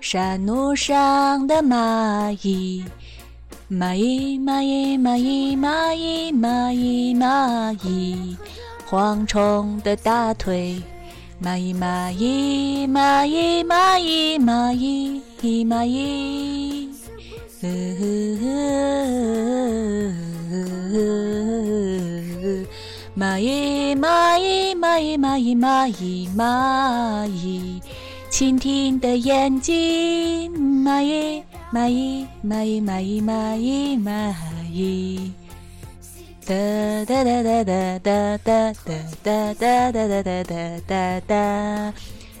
山路上的蚂蚁，蚂蚁蚂蚁蚂蚁蚂蚁蚂蚁蚂蚁，蝗虫的大腿，蚂蚁蚂蚁蚂蚁蚂蚁蚂蚁蚂蚁，蚂蚁蚂蚁蚂蚁蚂蚁蚂蚁蚂蚁。蜻蜓的眼睛，蚂蚁，蚂蚁，蚂蚁，蚂蚁，蚂蚁，蚂蚁，哒哒哒哒哒哒哒哒哒哒哒哒哒哒哒，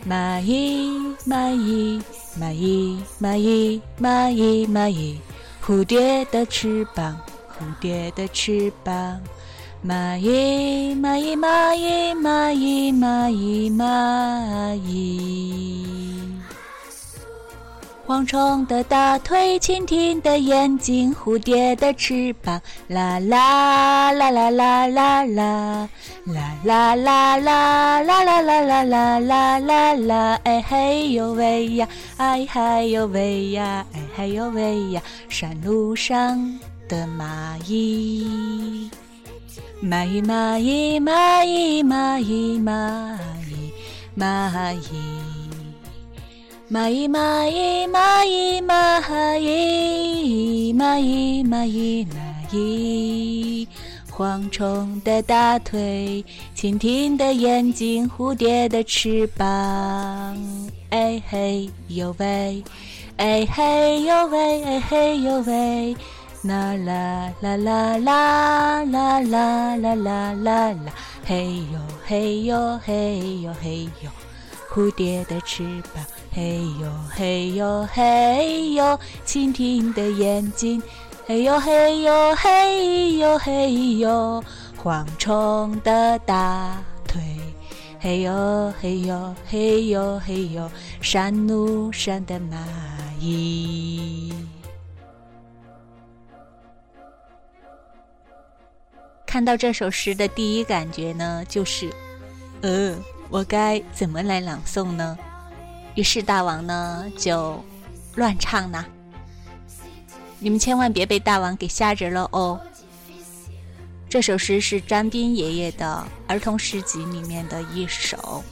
蚂蚁，蚂蚁，蚂蚁，蚂蚁，蚂蚁，蚂蚁，蝴蝶的翅膀，蝴蝶的翅膀。蚂蚁，蚂蚁，蚂蚁，蚂蚁，蚂蚁，蚂蚁。蝗虫的大腿，蜻蜓的眼睛，蝴蝶的翅膀，啦啦啦啦啦啦啦，啦啦啦啦啦啦啦啦啦啦啦啦，哎嘿呦喂呀，哎嗨呦喂呀，哎嗨呦喂呀，山路上的蚂蚁。蚂蚁，蚂蚁，蚂蚁，蚂蚁，蚂蚁，蚂蚁，蚂蚁，蚂蚁，蚂蚁，蚂蚁，蚂蚁，蚂蚁，蚂蚁，蝗虫的大腿，蜻蜓的眼睛，蝴蝶的翅膀，哎嘿呦喂，哎嘿呦喂，哎嘿呦喂。啦啦啦啦啦啦啦啦啦啦啦，嘿呦嘿呦嘿呦嘿呦，蝴蝶的翅膀，嘿呦嘿呦嘿呦，蜻蜓的眼睛，嘿呦嘿呦嘿呦嘿呦，蝗虫的大腿，嘿呦嘿呦嘿呦嘿呦，山路上的蚂蚁。看到这首诗的第一感觉呢，就是，呃，我该怎么来朗诵呢？于是大王呢就乱唱呢。你们千万别被大王给吓着了哦。这首诗是张斌爷爷的儿童诗集里面的一首。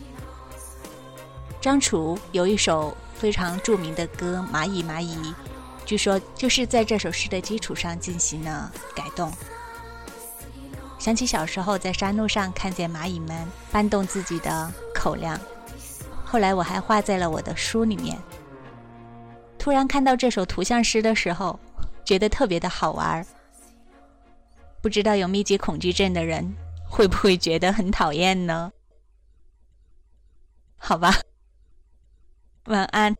张楚有一首非常著名的歌《蚂蚁蚂蚁》，据说就是在这首诗的基础上进行了改动。想起小时候在山路上看见蚂蚁们搬动自己的口粮，后来我还画在了我的书里面。突然看到这首图像诗的时候，觉得特别的好玩儿。不知道有密集恐惧症的人会不会觉得很讨厌呢？好吧，晚安。